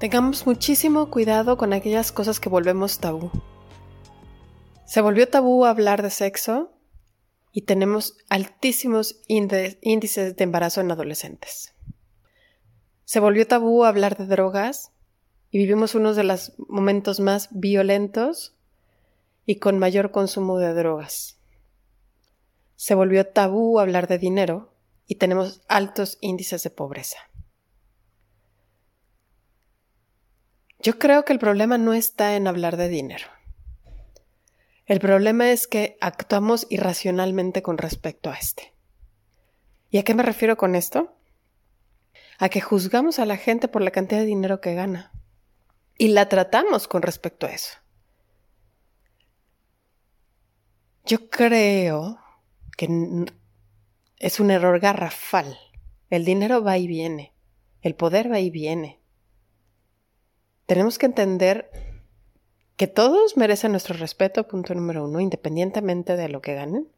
Tengamos muchísimo cuidado con aquellas cosas que volvemos tabú. Se volvió tabú hablar de sexo y tenemos altísimos índices de embarazo en adolescentes. Se volvió tabú hablar de drogas y vivimos uno de los momentos más violentos y con mayor consumo de drogas. Se volvió tabú hablar de dinero y tenemos altos índices de pobreza. Yo creo que el problema no está en hablar de dinero. El problema es que actuamos irracionalmente con respecto a este. ¿Y a qué me refiero con esto? a que juzgamos a la gente por la cantidad de dinero que gana y la tratamos con respecto a eso. Yo creo que es un error garrafal. El dinero va y viene, el poder va y viene. Tenemos que entender que todos merecen nuestro respeto, punto número uno, independientemente de lo que ganen.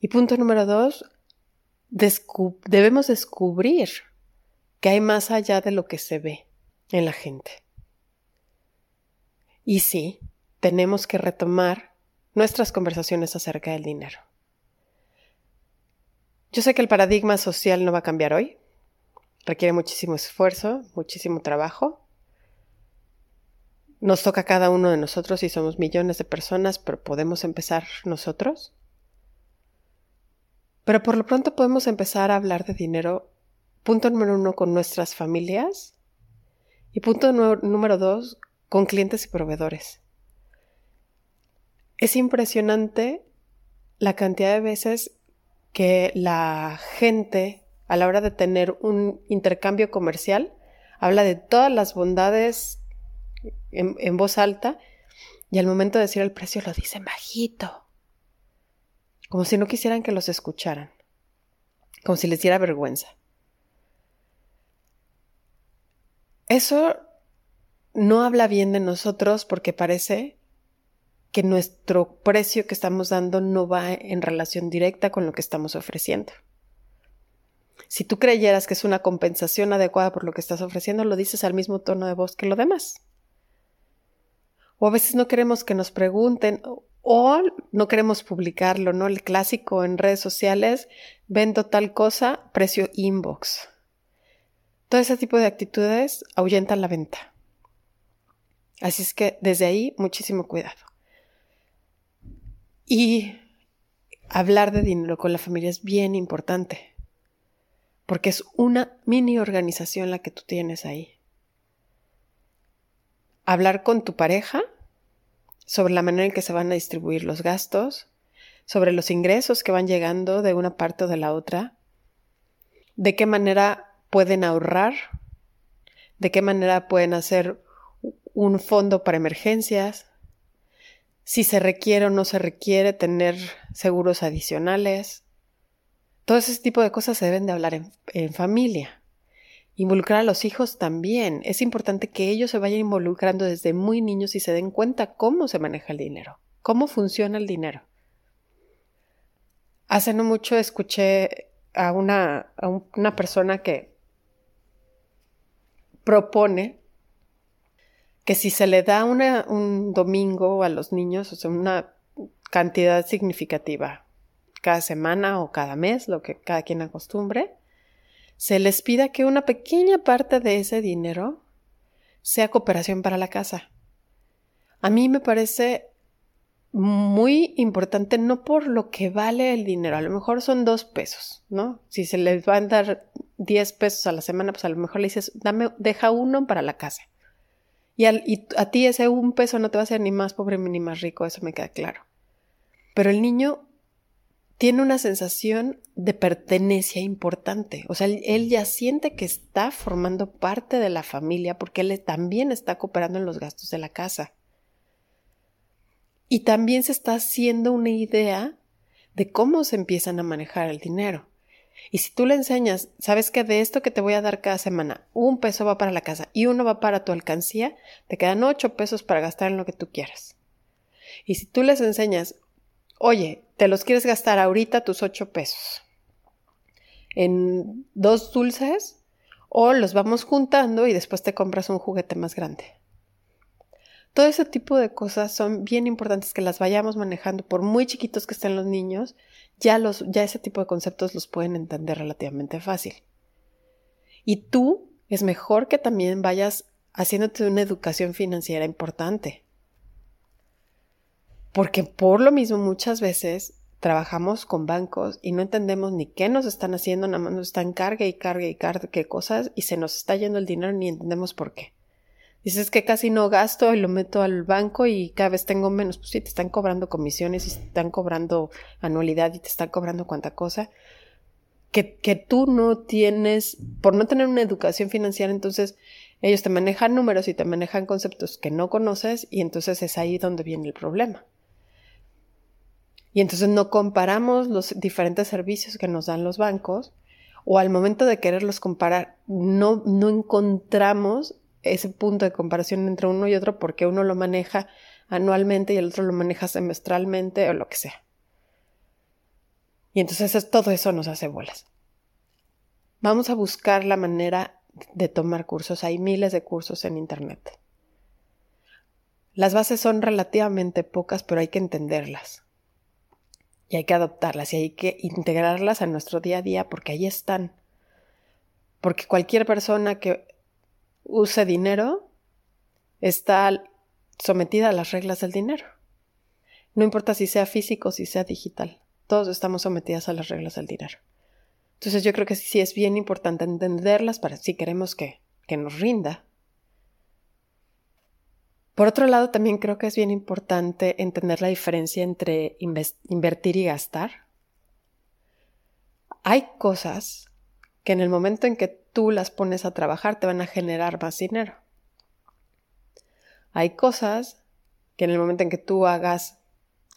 Y punto número dos, debemos descubrir que hay más allá de lo que se ve en la gente. Y sí, tenemos que retomar nuestras conversaciones acerca del dinero. Yo sé que el paradigma social no va a cambiar hoy. Requiere muchísimo esfuerzo, muchísimo trabajo. Nos toca a cada uno de nosotros y somos millones de personas, pero podemos empezar nosotros. Pero por lo pronto podemos empezar a hablar de dinero, punto número uno, con nuestras familias y punto número dos, con clientes y proveedores. Es impresionante la cantidad de veces que la gente, a la hora de tener un intercambio comercial, habla de todas las bondades en, voz alta y al momento de decir el precio lo dice bajito como si no quisieran que los escucharan, como si les diera vergüenza. Eso no habla bien de nosotros porque parece que nuestro precio que estamos dando no va en relación directa con lo que estamos ofreciendo. Si tú creyeras que es una compensación adecuada por lo que estás ofreciendo, lo dices al mismo tono de voz que lo demás. O a veces no queremos que nos pregunten, o no queremos publicarlo, ¿no? El clásico en redes sociales, vendo tal cosa, precio inbox. Todo ese tipo de actitudes ahuyentan la venta. Así es que desde ahí, muchísimo cuidado. Y hablar de dinero con la familia es bien importante, porque es una mini organización la que tú tienes ahí. Hablar con tu pareja sobre la manera en que se van a distribuir los gastos, sobre los ingresos que van llegando de una parte o de la otra, de qué manera pueden ahorrar, de qué manera pueden hacer un fondo para emergencias, si se requiere o no se requiere tener seguros adicionales. Todo ese tipo de cosas se deben de hablar en, en familia. Involucrar a los hijos también. Es importante que ellos se vayan involucrando desde muy niños y se den cuenta cómo se maneja el dinero, cómo funciona el dinero. Hace no mucho escuché a una, una persona que propone que si se le da un domingo a los niños, o sea, una cantidad significativa cada semana o cada mes, lo que cada quien acostumbre, se les pida que una pequeña parte de ese dinero sea cooperación para la casa. A mí me parece muy importante, no por lo que vale el dinero, a lo mejor son dos pesos, ¿no? Si se les van a dar diez pesos a la semana, pues a lo mejor le dices, dame, deja uno para la casa. Y, y a ti ese un peso no te va a hacer ni más pobre ni más rico, eso me queda claro. Pero el niño tiene una sensación de pertenencia importante. O sea, él, ya siente que está formando parte de la familia porque él también está cooperando en los gastos de la casa. Y también se está haciendo una idea de cómo se empiezan a manejar el dinero. Y si tú le enseñas, sabes que de esto que te voy a dar cada semana, un peso va para la casa y uno va para tu alcancía, te quedan ocho pesos para gastar en lo que tú quieras. Y si tú les enseñas, oye, te los quieres gastar ahorita tus ocho pesos en dos dulces o los vamos juntando y después te compras un juguete más grande. Todo ese tipo de cosas son bien importantes que las vayamos manejando, por muy chiquitos que estén los niños, ya, los, ya ese tipo de conceptos los pueden entender relativamente fácil. Y tú es mejor que también vayas haciéndote una educación financiera importante. Porque por lo mismo muchas veces trabajamos con bancos y no entendemos ni qué nos están haciendo, nada más nos están cargue y cargue y cargue cosas y se nos está yendo el dinero ni entendemos por qué. Dices que casi no gasto y lo meto al banco y cada vez tengo menos. Pues sí, te están cobrando comisiones y te están cobrando anualidad y te están cobrando cuanta cosa. Que, que tú no tienes, por no tener una educación financiera, entonces ellos te manejan números y te manejan conceptos que no conoces y entonces es ahí donde viene el problema. Y entonces no comparamos los diferentes servicios que nos dan los bancos o al momento de quererlos comparar no, no encontramos ese punto de comparación entre uno y otro porque uno lo maneja anualmente y el otro lo maneja semestralmente o lo que sea. Y entonces todo eso nos hace bolas. Vamos a buscar la manera de tomar cursos. Hay miles de cursos en Internet. Las bases son relativamente pocas, pero hay que entenderlas. Y hay que adoptarlas y hay que integrarlas a nuestro día a día porque ahí están. Porque cualquier persona que use dinero está sometida a las reglas del dinero. No importa si sea físico si sea digital, todos estamos sometidas a las reglas del dinero. Entonces yo creo que sí es bien importante entenderlas para si queremos que, que nos rinda. Por otro lado, también creo que es bien importante entender la diferencia entre invertir y gastar. Hay cosas que en el momento en que tú las pones a trabajar te van a generar más dinero. Hay cosas que en el momento en que tú hagas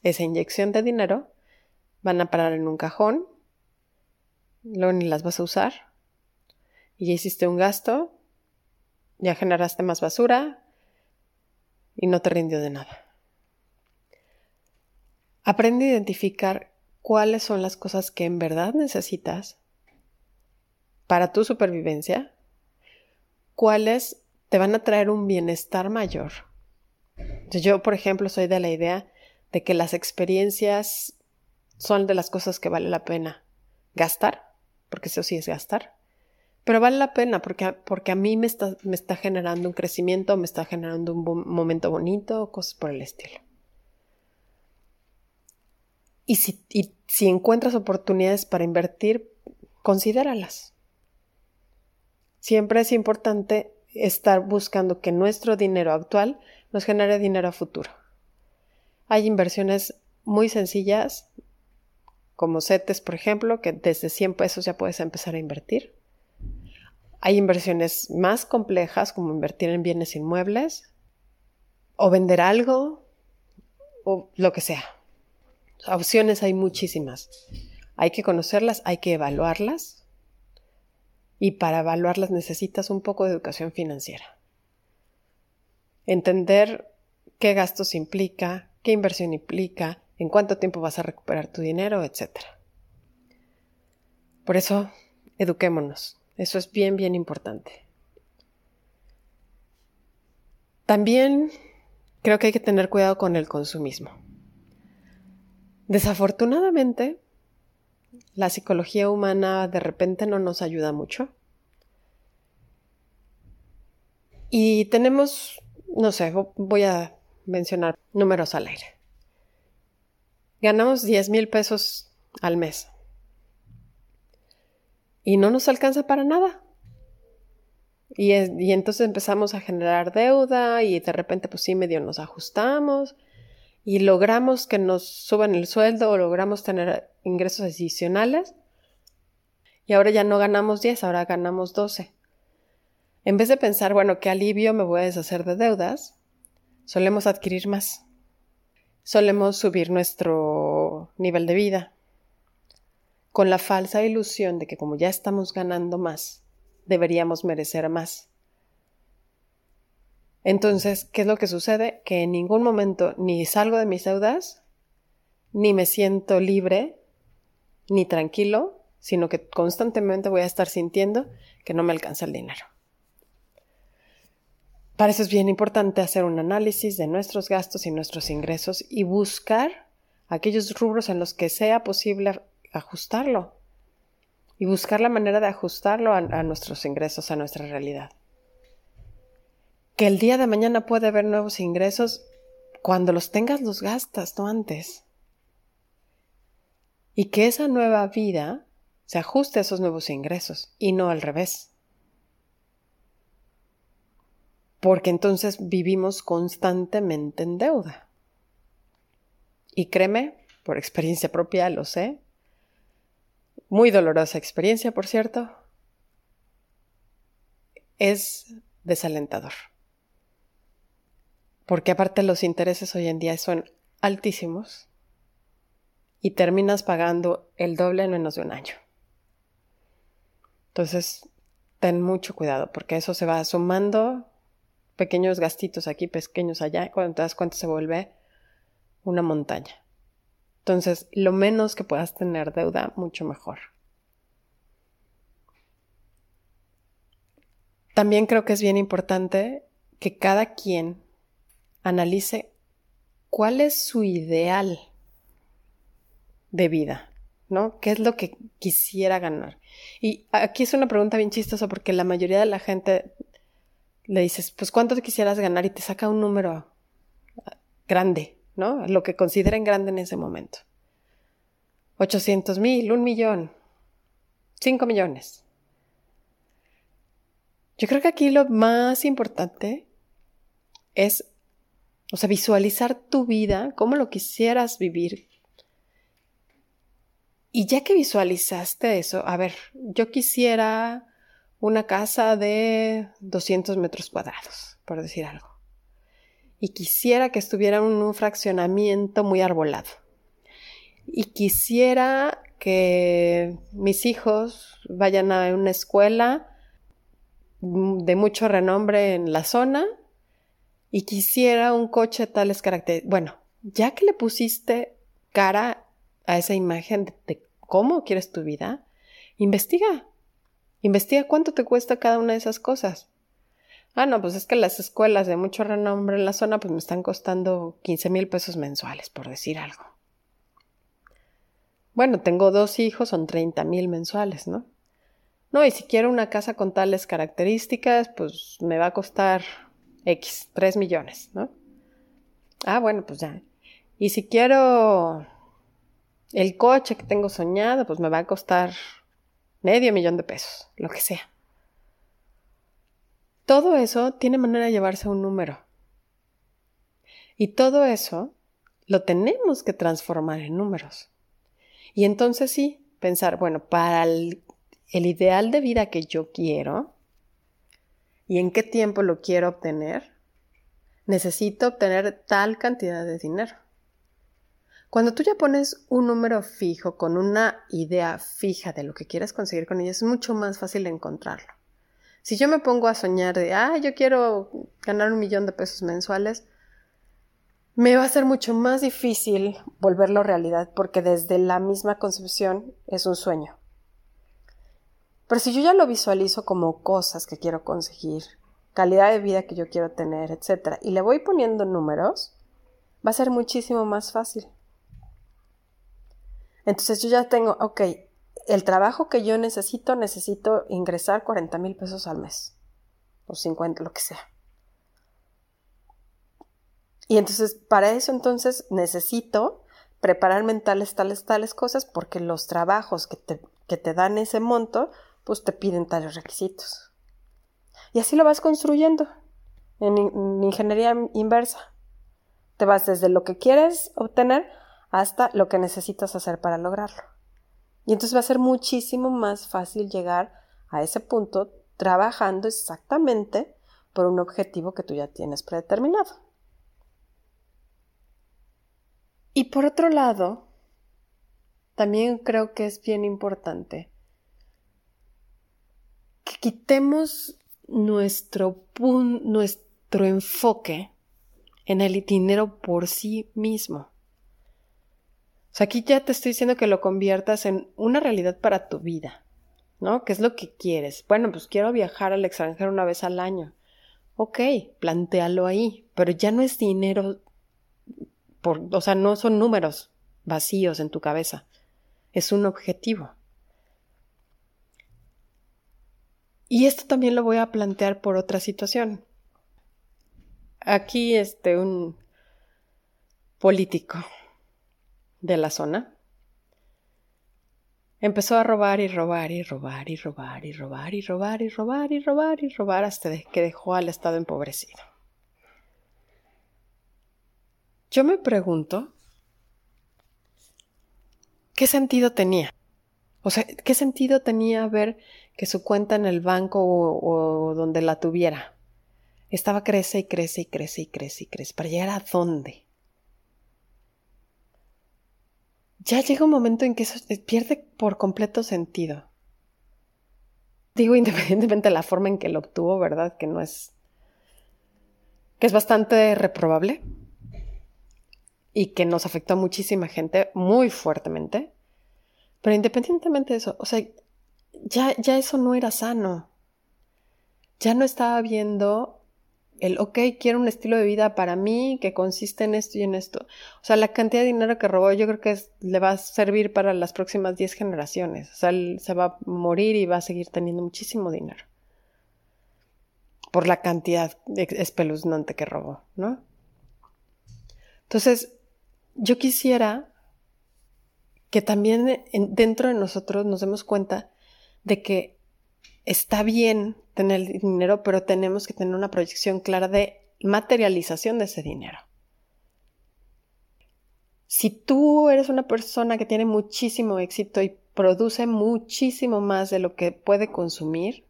esa inyección de dinero van a parar en un cajón, luego ni las vas a usar y ya hiciste un gasto, ya generaste más basura y no te rindió de nada. Aprende a identificar cuáles son las cosas que en verdad necesitas para tu supervivencia, cuáles te van a traer un bienestar mayor. Yo, por ejemplo, soy de la idea de que las experiencias son de las cosas que vale la pena gastar, porque eso sí es gastar, pero vale la pena porque, porque a mí me está, me está generando un crecimiento, me está generando un momento bonito, cosas por el estilo. Y si, y si encuentras oportunidades para invertir, considéralas. Siempre es importante estar buscando que nuestro dinero actual nos genere dinero a futuro. Hay inversiones muy sencillas, como CETES, por ejemplo, que desde 100 pesos ya puedes empezar a invertir. Hay inversiones más complejas, como invertir en bienes inmuebles, o vender algo, o lo que sea. Opciones hay muchísimas. Hay que conocerlas, hay que evaluarlas y para evaluarlas necesitas un poco de educación financiera. Entender qué gastos implica, qué inversión implica, en cuánto tiempo vas a recuperar tu dinero, etc. Por eso, eduquémonos. Eso es bien, bien importante. También creo que hay que tener cuidado con el consumismo. Desafortunadamente, la psicología humana de repente no nos ayuda mucho. Y tenemos, no sé, voy a mencionar números al aire. Ganamos 10 mil pesos al mes. Y no nos alcanza para nada. Y, y, entonces empezamos a generar deuda y de repente pues sí medio nos ajustamos y logramos que nos suban el sueldo o logramos tener ingresos adicionales y ahora ya no ganamos 10, ahora ganamos 12. En vez de pensar, bueno, qué alivio me voy a deshacer de deudas, solemos adquirir más. Solemos subir nuestro nivel de vida con la falsa ilusión de que como ya estamos ganando más, deberíamos merecer más. Entonces, ¿qué es lo que sucede? Que en ningún momento ni salgo de mis deudas, ni me siento libre, ni tranquilo, sino que constantemente voy a estar sintiendo que no me alcanza el dinero. Para eso es bien importante hacer un análisis de nuestros gastos y nuestros ingresos y buscar aquellos rubros en los que sea posible ajustarlo y buscar la manera de ajustarlo a, nuestros ingresos, a nuestra realidad que el día de mañana puede haber nuevos ingresos, cuando los tengas los gastas, no antes. Y que esa nueva vida se ajuste a esos nuevos ingresos y no al revés. Porque entonces vivimos constantemente en deuda. Y créeme, por experiencia propia lo sé, muy dolorosa experiencia, por cierto, es desalentador porque aparte los intereses hoy en día son altísimos y terminas pagando el doble en menos de un año. Entonces, ten mucho cuidado porque eso se va sumando pequeños gastitos aquí, pequeños allá, cuando te das cuenta se vuelve una montaña. Entonces, lo menos que puedas tener deuda, mucho mejor. También creo que es bien importante que cada quien analice cuál es su ideal de vida, ¿no? ¿Qué es lo que quisiera ganar? Y aquí es una pregunta bien chistosa porque la mayoría de la gente le dices, pues ¿cuánto quisieras ganar? Y te saca un número grande, ¿no? Lo que consideren grande en ese momento. 800 mil, un millón, 5 millones. Yo creo que aquí lo más importante es o sea, visualizar tu vida, cómo lo quisieras vivir. Y ya que visualizaste eso, a ver, yo quisiera una casa de 200 metros cuadrados, por decir algo. Y quisiera que estuviera en un fraccionamiento muy arbolado. Y quisiera que mis hijos vayan a una escuela de mucho renombre en la zona y quisiera un coche de tales características. Bueno, ya que le pusiste cara a esa imagen de, cómo quieres tu vida, investiga. Investiga cuánto te cuesta cada una de esas cosas. Ah, no, pues es que las escuelas de mucho renombre en la zona pues me están costando 15 mil pesos mensuales, por decir algo. Bueno, tengo dos hijos, son 30 mil mensuales, ¿no? No, y si quiero una casa con tales características, pues me va a costar X, 3 millones, ¿no? Ah, bueno, pues ya. Y si quiero el coche que tengo soñado, pues me va a costar medio millón de pesos, lo que sea. Todo eso tiene manera de llevarse a un número. Y todo eso lo tenemos que transformar en números. Y entonces sí, pensar, bueno, para el, ideal de vida que yo quiero, y en qué tiempo lo quiero obtener, necesito obtener tal cantidad de dinero. Cuando tú ya pones un número fijo con una idea fija de lo que quieres conseguir con ella, es mucho más fácil encontrarlo. Si yo me pongo a soñar de, ah, yo quiero ganar un millón de pesos mensuales, me va a ser mucho más difícil volverlo realidad porque desde la misma concepción es un sueño. Pero si yo ya lo visualizo como cosas que quiero conseguir, calidad de vida que yo quiero tener, etc., y le voy poniendo números, va a ser muchísimo más fácil. Entonces yo ya tengo, ok, el trabajo que yo necesito, necesito ingresar 40 mil pesos al mes, o 50, lo que sea. Y entonces, para eso entonces necesito preparar mentales tales, tales cosas, porque los trabajos que te, que te dan ese monto, pues te piden tales requisitos. Y así lo vas construyendo en, en ingeniería inversa. Te vas desde lo que quieres obtener hasta lo que necesitas hacer para lograrlo. Y entonces va a ser muchísimo más fácil llegar a ese punto trabajando exactamente por un objetivo que tú ya tienes predeterminado. Y por otro lado, también creo que es bien importante que quitemos nuestro, nuestro enfoque en el dinero por sí mismo. O sea, aquí ya te estoy diciendo que lo conviertas en una realidad para tu vida, ¿no? ¿Qué es lo que quieres? Bueno, pues quiero viajar al extranjero una vez al año. Ok, plantéalo ahí, pero ya no es dinero, por, o sea, no son números vacíos en tu cabeza, es un objetivo. Y esto también lo voy a plantear por otra situación. Aquí, este, un político de la zona, empezó a robar y robar y robar y robar y robar y robar y robar y robar y robar hasta que dejó al Estado empobrecido. Yo me pregunto, ¿qué sentido tenía? O sea, ¿qué sentido tenía ver que su cuenta en el banco o, donde la tuviera estaba crece y crece y crece y crece y crece? ¿Para llegar a dónde? Ya llega un momento en que eso pierde por completo sentido. Digo, independientemente de la forma en que lo obtuvo, ¿verdad? Que no es. que es bastante reprobable y que nos afectó a muchísima gente muy fuertemente. Pero independientemente de eso, o sea, ya, ya eso no era sano. Ya no estaba viendo el, ok, quiero un estilo de vida para mí que consiste en esto y en esto. O sea, la cantidad de dinero que robó yo creo que le va a servir para las próximas 10 generaciones. O sea, él se va a morir y va a seguir teniendo muchísimo dinero. Por la cantidad espeluznante que robó, ¿no? Entonces, yo quisiera que también dentro de nosotros nos demos cuenta de que está bien tener dinero, pero tenemos que tener una proyección clara de materialización de ese dinero. Si tú eres una persona que tiene muchísimo éxito y produce muchísimo más de lo que puede consumir,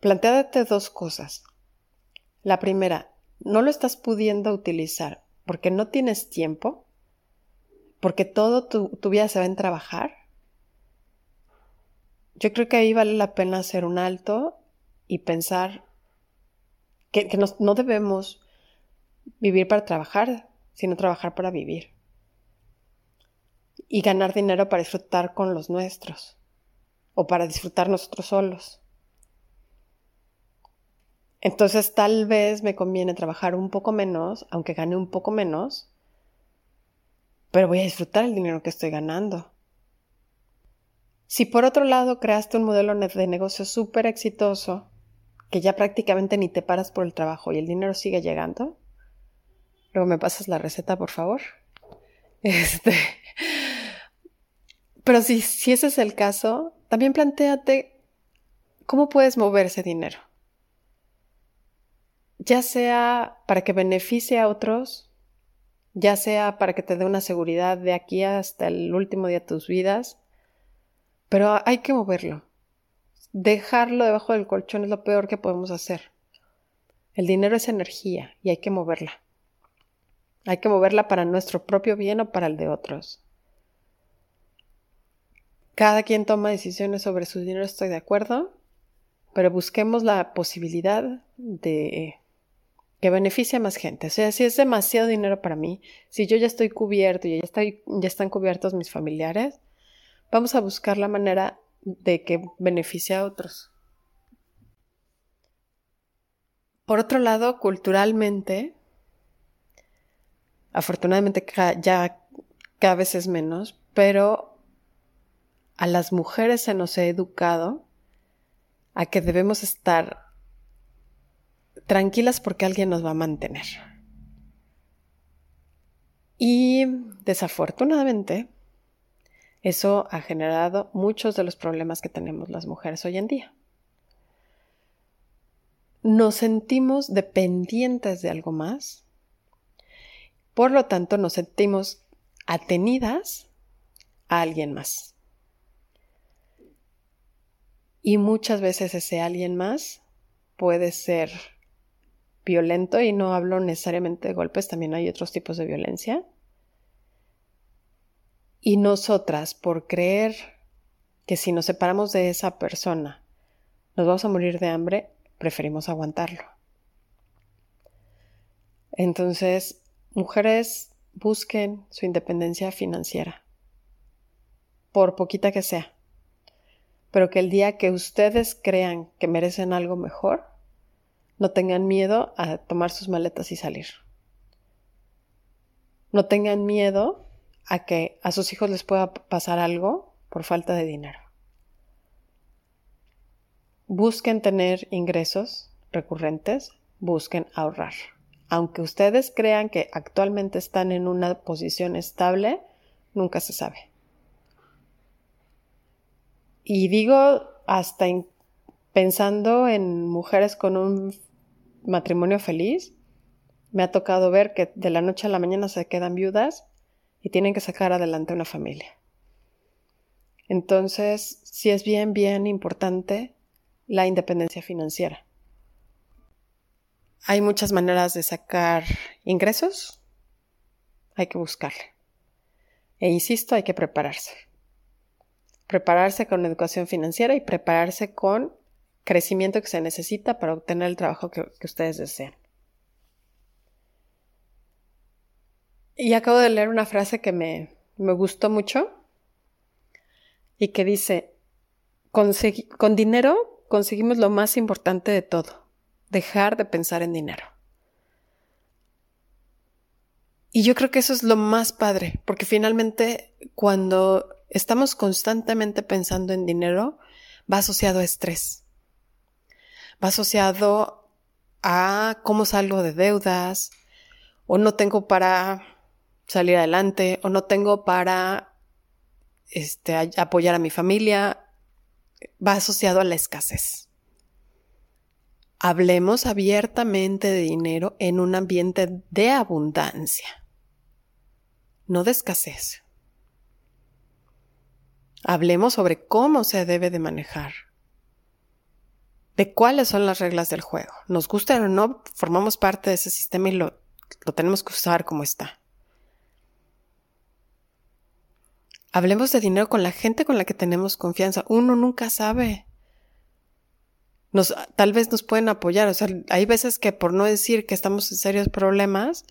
planteate dos cosas. La primera, no lo estás pudiendo utilizar porque no tienes tiempo, porque todo tu, tu vida se va en trabajar yo creo que ahí vale la pena hacer un alto y pensar que, no debemos vivir para trabajar, sino trabajar para vivir. Y ganar dinero para disfrutar con los nuestros o para disfrutar nosotros solos. Entonces tal vez me conviene trabajar un poco menos, aunque gane un poco menos, pero voy a disfrutar el dinero que estoy ganando. Si por otro lado creaste un modelo de negocio súper exitoso, que ya prácticamente ni te paras por el trabajo y el dinero sigue llegando, luego me pasas la receta, por favor. Este. Pero si, si ese es el caso, también planteate cómo puedes mover ese dinero. Ya sea para que beneficie a otros, ya sea para que te dé una seguridad de aquí hasta el último día de tus vidas, pero hay que moverlo. Dejarlo debajo del colchón es lo peor que podemos hacer. El dinero es energía y hay que moverla. Hay que moverla para nuestro propio bien o para el de otros. Cada quien toma decisiones sobre su dinero, estoy de acuerdo, pero busquemos la posibilidad de que beneficie a más gente. O sea, si es demasiado dinero para mí, si yo ya estoy cubierto y ya, estoy, ya están cubiertos mis familiares, vamos a buscar la manera de que beneficie a otros. Por otro lado, culturalmente, afortunadamente ya cada vez es menos, pero a las mujeres se nos ha educado a que debemos estar tranquilas porque alguien nos va a mantener. Y desafortunadamente, eso ha generado muchos de los problemas que tenemos las mujeres hoy en día. Nos sentimos dependientes de algo más, por lo tanto nos sentimos atenidas a alguien más. Y muchas veces ese alguien más puede ser violento y no hablo necesariamente de golpes, también hay otros tipos de violencia. Y nosotras, por creer que si nos separamos de esa persona nos vamos a morir de hambre, preferimos aguantarlo. Entonces, mujeres, busquen su independencia financiera, por poquita que sea, pero que el día que ustedes crean que merecen algo mejor, no tengan miedo a tomar sus maletas y salir. No tengan miedo a que a sus hijos les pueda pasar algo por falta de dinero. Busquen tener ingresos recurrentes, busquen ahorrar. Aunque ustedes crean que actualmente están en una posición estable, nunca se sabe. Y digo hasta pensando en mujeres con un matrimonio feliz, me ha tocado ver que de la noche a la mañana se quedan viudas y tienen que sacar adelante una familia. Entonces, sí es bien, bien importante la independencia financiera. Hay muchas maneras de sacar ingresos, hay que buscarle. E insisto, hay que prepararse. Prepararse con educación financiera y prepararse con crecimiento que se necesita para obtener el trabajo que, ustedes desean. Y acabo de leer una frase que me, me gustó mucho y que dice, con dinero conseguimos lo más importante de todo, dejar de pensar en dinero. Y yo creo que eso es lo más padre, porque finalmente cuando estamos constantemente pensando en dinero, va asociado a estrés va asociado a cómo salgo de deudas, o no tengo para salir adelante, o no tengo para este, apoyar a mi familia, va asociado a la escasez. Hablemos abiertamente de dinero en un ambiente de abundancia, no de escasez. Hablemos sobre cómo se debe de manejar de cuáles son las reglas del juego. Nos gusta o no, formamos parte de ese sistema y lo, lo tenemos que usar como está. Hablemos de dinero con la gente con la que tenemos confianza. Uno nunca sabe. Nos, tal vez nos pueden apoyar. O sea, hay veces que por no decir que estamos en serios problemas,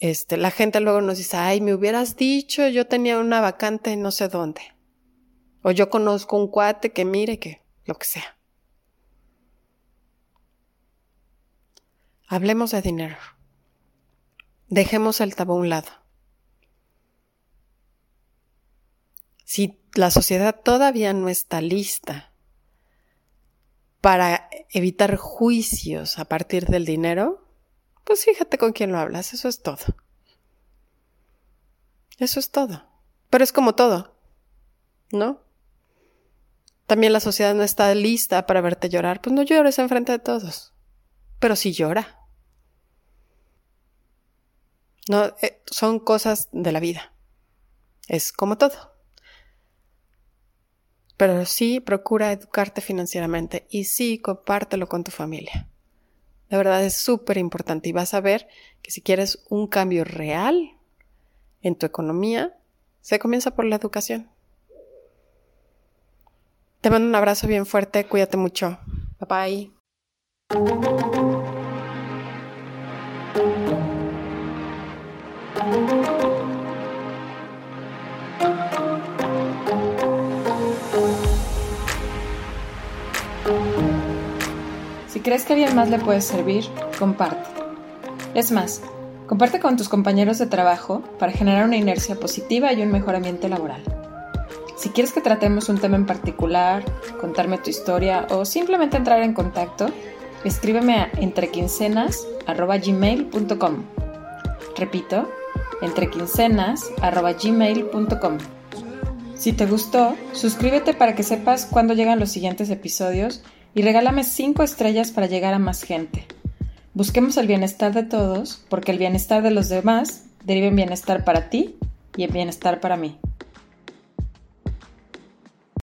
este, la gente luego nos dice, ay, me hubieras dicho, yo tenía una vacante no sé dónde. O yo conozco un cuate que mire que, lo que sea. Hablemos de dinero. Dejemos el tabú a un lado. Si la sociedad todavía no está lista para evitar juicios a partir del dinero, pues fíjate con quién lo hablas, eso es todo. Eso es todo. Pero es como todo, ¿no? También la sociedad no está lista para verte llorar, pues no llores enfrente de todos, pero sí llora. No, eh, son cosas de la vida. Es como todo. Pero sí procura educarte financieramente y sí compártelo con tu familia. La verdad es súper importante y vas a ver que si quieres un cambio real en tu economía, se comienza por la educación. Te mando un abrazo bien fuerte, cuídate mucho. Bye bye. Si crees que a alguien más le puede servir, comparte. Es más, comparte con tus compañeros de trabajo para generar una inercia positiva y un mejor ambiente laboral. Si quieres que tratemos un tema en particular, contarme tu historia o simplemente entrar en contacto, escríbeme a entrequincenas.gmail.com. Repito, entrequincenas.gmail.com. Si te gustó, suscríbete para que sepas cuándo llegan los siguientes episodios y regálame 5 estrellas para llegar a más gente. Busquemos el bienestar de todos, porque el bienestar de los demás deriva en bienestar para ti y en bienestar para mí.